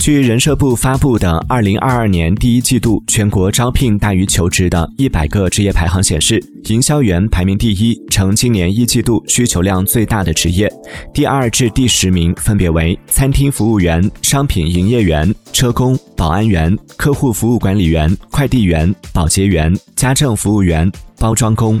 据人社部发布的二零二二年第一季度全国招聘大于求职的一百个职业排行显示营销员排名第一成今年一季度需求量最大的职业。第二至第十名分别为餐厅服务员商品营业员车工保安员客户服务管理员快递员保洁员家政服务员包装工。